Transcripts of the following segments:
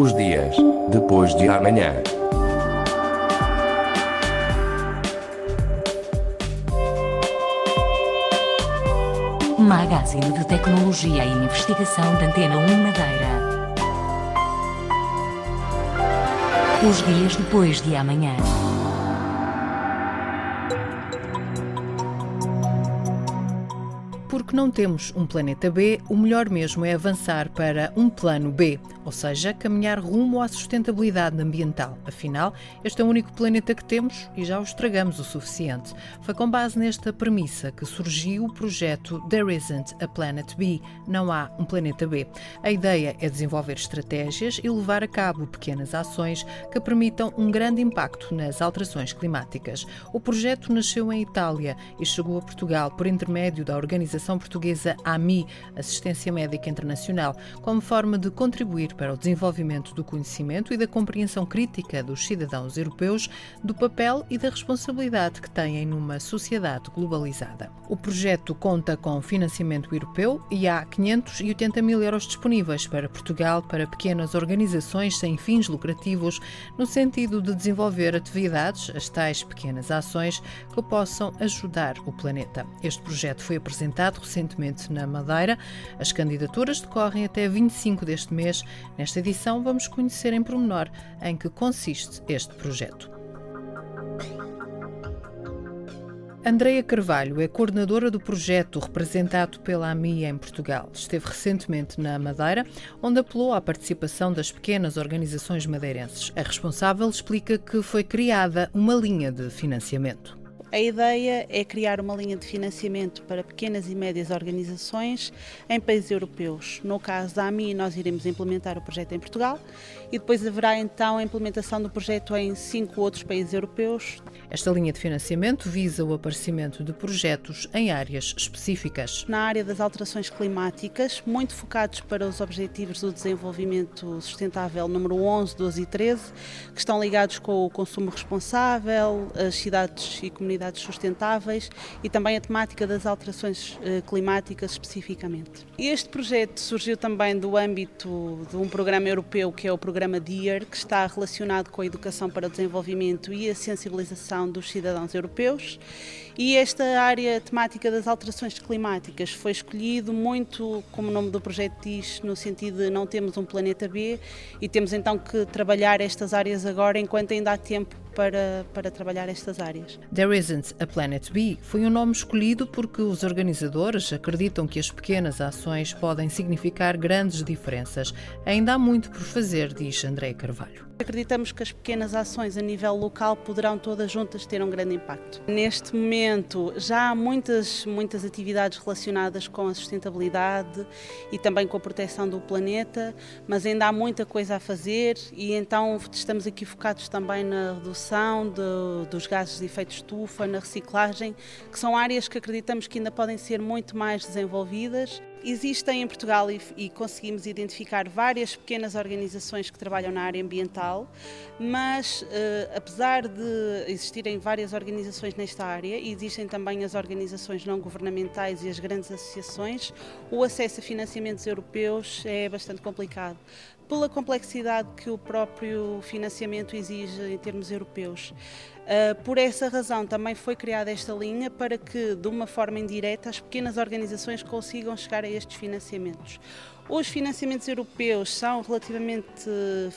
Os dias depois de amanhã. Magazine de Tecnologia e Investigação da Antena 1 Madeira. Os dias depois de amanhã. Porque não temos um planeta B, o melhor mesmo é avançar para um plano B, ou seja, caminhar rumo à sustentabilidade ambiental. Afinal, este é o único planeta que temos e já o estragamos o suficiente. Foi com base nesta premissa que surgiu o projeto There Isn't a Planet B, não há um planeta B. A ideia é desenvolver estratégias e levar a cabo pequenas ações que permitam um grande impacto nas alterações climáticas. O projeto nasceu em Itália e chegou a Portugal por intermédio da organização portuguesa AMI, Assistência Médica Internacional, como forma de contribuir para o desenvolvimento do conhecimento e da compreensão crítica dos cidadãos europeus do papel e da responsabilidade que têm numa sociedade globalizada. O projeto conta com financiamento europeu e há 580 mil euros disponíveis para Portugal para pequenas organizações sem fins lucrativos, no sentido de desenvolver atividades, as tais pequenas ações, que possam ajudar o planeta. Este projeto foi apresentado recentemente na Madeira. As candidaturas decorrem até 25 deste mês Nesta edição, vamos conhecer em pormenor em que consiste este projeto. Andreia Carvalho é coordenadora do projeto representado pela AMI em Portugal. Esteve recentemente na Madeira, onde apelou à participação das pequenas organizações madeirenses. A responsável explica que foi criada uma linha de financiamento. A ideia é criar uma linha de financiamento para pequenas e médias organizações em países europeus. No caso da AMI, nós iremos implementar o projeto em Portugal e depois haverá então a implementação do projeto em cinco outros países europeus. Esta linha de financiamento visa o aparecimento de projetos em áreas específicas. Na área das alterações climáticas, muito focados para os Objetivos do Desenvolvimento Sustentável número 11, 12 e 13, que estão ligados com o consumo responsável, as cidades e comunidades sustentáveis e também a temática das alterações eh, climáticas especificamente. Este projeto surgiu também do âmbito de um programa europeu que é o programa DEAR, que está relacionado com a educação para o desenvolvimento e a sensibilização dos cidadãos europeus e esta área temática das alterações climáticas foi escolhido muito, como o nome do projeto diz, no sentido de não temos um planeta B e temos então que trabalhar estas áreas agora enquanto ainda há tempo para, para trabalhar estas áreas. There Isn't a Planet B foi um nome escolhido porque os organizadores acreditam que as pequenas ações podem significar grandes diferenças. Ainda há muito por fazer, diz André Carvalho. Acreditamos que as pequenas ações a nível local poderão todas juntas ter um grande impacto. Neste momento já há muitas, muitas atividades relacionadas com a sustentabilidade e também com a proteção do planeta, mas ainda há muita coisa a fazer e então estamos aqui focados também na redução de, dos gases de efeito estufa, na reciclagem, que são áreas que acreditamos que ainda podem ser muito mais desenvolvidas Existem em Portugal e, e, conseguimos identificar várias pequenas organizações que trabalham na área ambiental, mas uh, apesar de existirem várias organizações nesta área, existem também as organizações não governamentais e as grandes associações, o acesso a financiamentos europeus é bastante complicado pela complexidade que o próprio financiamento exige em termos europeus. Uh, por essa razão também foi criada esta linha para que, de uma forma indireta, as pequenas organizações consigam chegar a estes financiamentos. Os financiamentos europeus são relativamente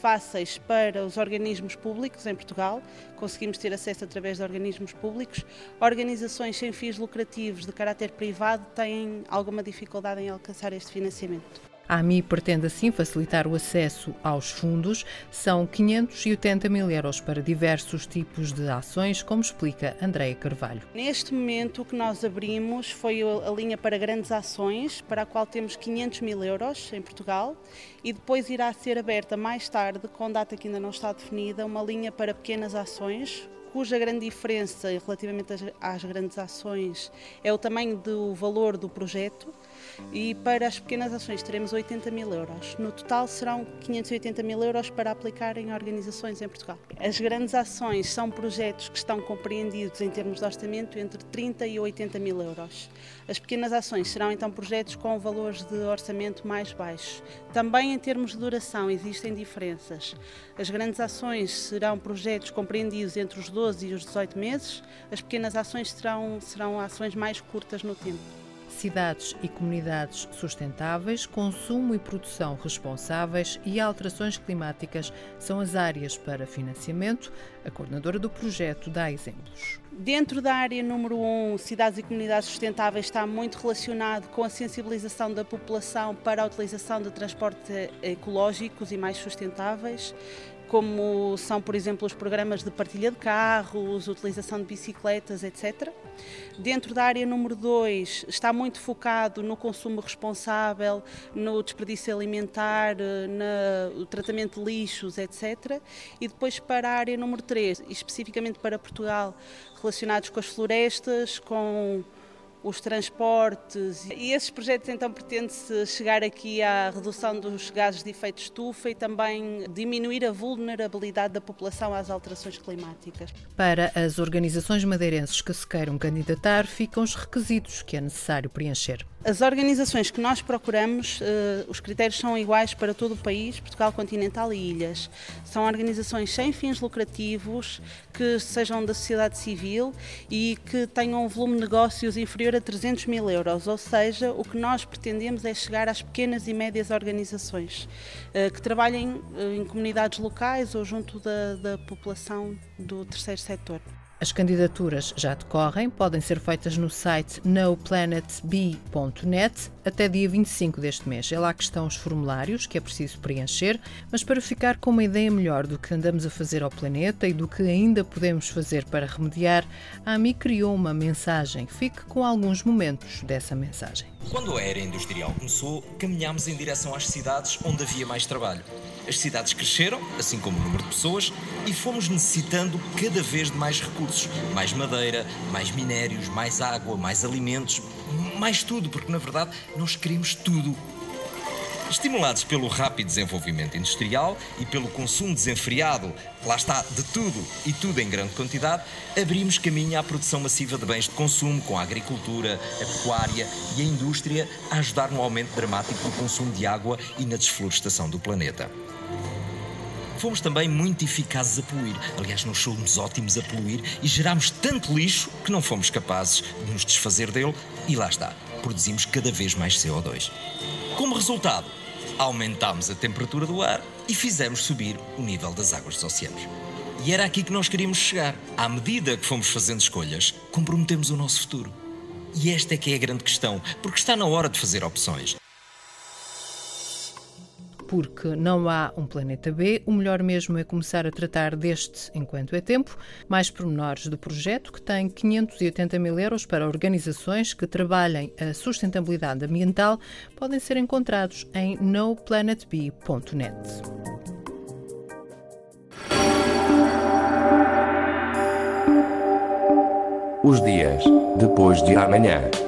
fáceis para os organismos públicos em Portugal, conseguimos ter acesso através de organismos públicos. Organizações sem fins lucrativos de caráter privado têm alguma dificuldade em alcançar este financiamento. A AMI pretende assim facilitar o acesso aos fundos. São 580 mil euros para diversos tipos de ações, como explica Andréia Carvalho. Neste momento, o que nós abrimos foi a linha para grandes ações, para a qual temos 500 mil euros em Portugal, e depois irá ser aberta mais tarde, com data que ainda não está definida, uma linha para pequenas ações, cuja grande diferença relativamente às, grandes ações é o tamanho do valor do projeto e para as pequenas ações teremos 80 mil euros. No total serão 580 mil euros para aplicar em organizações em Portugal. As grandes ações são projetos que estão compreendidos em termos de orçamento entre 30 e 80 mil euros. As pequenas ações serão então projetos com valores de orçamento mais baixos. Também em termos de duração existem diferenças. As grandes ações serão projetos compreendidos entre os 12 e os 18 meses, as pequenas ações serão, serão ações mais curtas no tempo cidades e comunidades sustentáveis, consumo e produção responsáveis e alterações climáticas são as áreas para financiamento. A coordenadora do projeto dá exemplos. Dentro da área número 1, um, cidades e comunidades sustentáveis, está muito relacionado com a sensibilização da população para a utilização de transportes ecológicos e mais sustentáveis como são, por exemplo, os programas de partilha de carros, utilização de bicicletas, etc. Dentro da área número 2, está muito focado no consumo responsável, no desperdício alimentar, no tratamento de lixos, etc. E depois para a área número 3, especificamente para Portugal, relacionados com as florestas, com os transportes e esses projetos então pretende-se chegar aqui à redução dos gases de efeito estufa e também diminuir a vulnerabilidade da população às alterações climáticas. Para as organizações madeirenses que se queiram candidatar, ficam os requisitos que é necessário preencher. As organizações que nós procuramos, uh, os critérios são iguais para todo o país, Portugal continental e ilhas. São organizações sem fins lucrativos, que sejam da sociedade civil e que tenham um volume de negócios inferior a 300 mil euros, ou seja, o que nós pretendemos é chegar às pequenas e médias organizações uh, que trabalhem uh, em comunidades locais ou junto da, da população do terceiro setor. As candidaturas já decorrem, podem ser feitas no site noplanetb.net até dia 25 deste mês. É lá que estão os formulários que é preciso preencher, mas para ficar com uma ideia melhor do que andamos a fazer ao planeta e do que ainda podemos fazer para remediar, a AMI criou uma mensagem. Fique com alguns momentos dessa mensagem. Quando a era industrial começou, caminhámos em direção às cidades onde havia mais trabalho. As cidades cresceram, assim como o número de pessoas, e fomos necessitando cada vez de mais recursos: mais madeira, mais minérios, mais água, mais alimentos, mais tudo, porque na verdade nós queremos tudo. Estimulados pelo rápido desenvolvimento industrial e pelo consumo desenfreado, lá está, de tudo e tudo em grande quantidade, abrimos caminho à produção massiva de bens de consumo, com a agricultura, a pecuária e a indústria a ajudar no aumento dramático do consumo de água e na desflorestação do planeta. Fomos também muito eficazes a poluir. Aliás, nós somos ótimos a poluir e gerámos tanto lixo que não fomos capazes de nos desfazer dele e lá está, produzimos cada vez mais CO2. Como resultado, aumentámos a temperatura do ar e fizemos subir o nível das águas dos oceanos. E era aqui que nós queríamos chegar. À medida que fomos fazendo escolhas, comprometemos o nosso futuro. E esta é que é a grande questão, porque está na hora de fazer opções porque não há um planeta B, o melhor mesmo é começar a tratar deste enquanto é tempo. Mais pormenores do projeto, que tem 580 mil euros para organizações que trabalhem a sustentabilidade ambiental, podem ser encontrados em noplanetb.net. Os dias depois de amanhã.